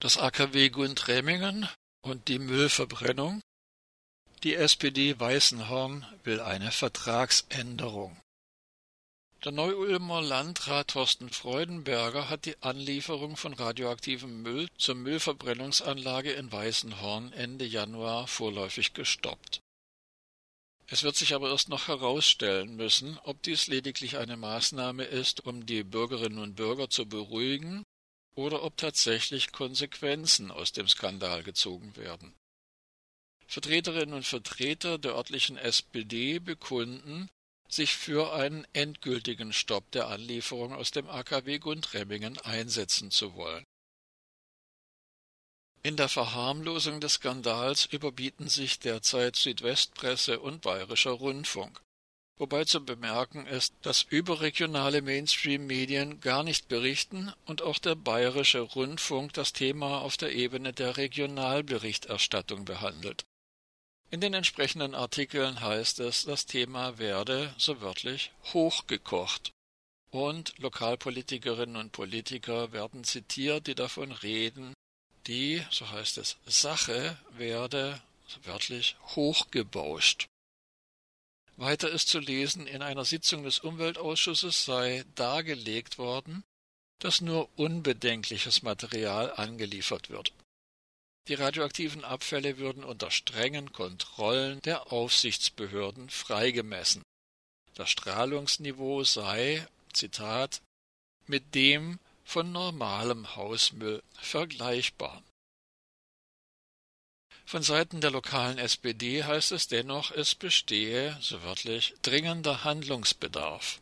Das AKW Gundremmingen und die Müllverbrennung. Die SPD Weißenhorn will eine Vertragsänderung. Der Neu-Ulmer Landrat Thorsten Freudenberger hat die Anlieferung von radioaktivem Müll zur Müllverbrennungsanlage in Weißenhorn Ende Januar vorläufig gestoppt. Es wird sich aber erst noch herausstellen müssen, ob dies lediglich eine Maßnahme ist, um die Bürgerinnen und Bürger zu beruhigen, oder ob tatsächlich Konsequenzen aus dem Skandal gezogen werden. Vertreterinnen und Vertreter der örtlichen SPD bekunden, sich für einen endgültigen Stopp der Anlieferung aus dem AKW Gundremmingen einsetzen zu wollen. In der Verharmlosung des Skandals überbieten sich derzeit Südwestpresse und Bayerischer Rundfunk. Wobei zu bemerken ist, dass überregionale Mainstream-Medien gar nicht berichten und auch der Bayerische Rundfunk das Thema auf der Ebene der Regionalberichterstattung behandelt. In den entsprechenden Artikeln heißt es, das Thema werde, so wörtlich, hochgekocht. Und Lokalpolitikerinnen und Politiker werden zitiert, die davon reden, die, so heißt es, Sache werde, so wörtlich, hochgebauscht. Weiter ist zu lesen, in einer Sitzung des Umweltausschusses sei dargelegt worden, dass nur unbedenkliches Material angeliefert wird. Die radioaktiven Abfälle würden unter strengen Kontrollen der Aufsichtsbehörden freigemessen. Das Strahlungsniveau sei, Zitat, mit dem von normalem Hausmüll vergleichbar. Von Seiten der lokalen SPD heißt es dennoch, es bestehe, so wörtlich, dringender Handlungsbedarf.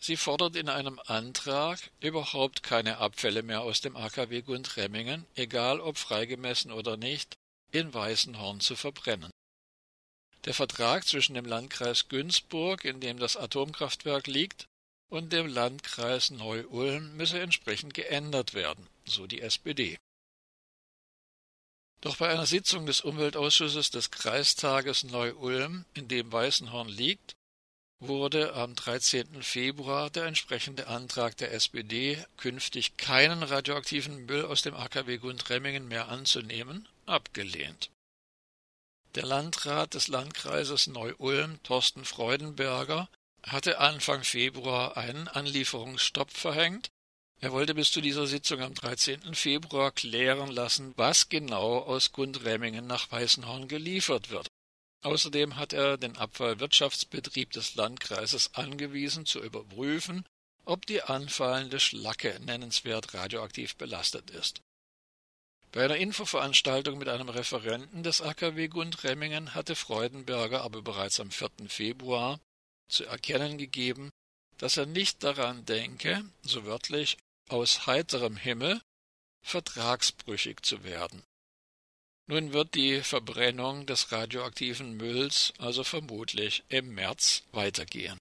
Sie fordert in einem Antrag, überhaupt keine Abfälle mehr aus dem AKW Gundremmingen, egal ob freigemessen oder nicht, in Weißenhorn zu verbrennen. Der Vertrag zwischen dem Landkreis Günzburg, in dem das Atomkraftwerk liegt, und dem Landkreis Neu-Ulm müsse entsprechend geändert werden, so die SPD. Doch bei einer Sitzung des Umweltausschusses des Kreistages Neu-Ulm, in dem Weißenhorn liegt, wurde am 13. Februar der entsprechende Antrag der SPD, künftig keinen radioaktiven Müll aus dem AKW Gundremmingen mehr anzunehmen, abgelehnt. Der Landrat des Landkreises Neu-Ulm, Thorsten Freudenberger, hatte Anfang Februar einen Anlieferungsstopp verhängt. Er wollte bis zu dieser Sitzung am 13. Februar klären lassen, was genau aus Gundremmingen nach Weißenhorn geliefert wird. Außerdem hat er den Abfallwirtschaftsbetrieb des Landkreises angewiesen, zu überprüfen, ob die anfallende Schlacke nennenswert radioaktiv belastet ist. Bei einer Infoveranstaltung mit einem Referenten des AKW Gundremmingen hatte Freudenberger aber bereits am 4. Februar zu erkennen gegeben, dass er nicht daran denke, so wörtlich aus heiterem Himmel, vertragsbrüchig zu werden. Nun wird die Verbrennung des radioaktiven Mülls also vermutlich im März weitergehen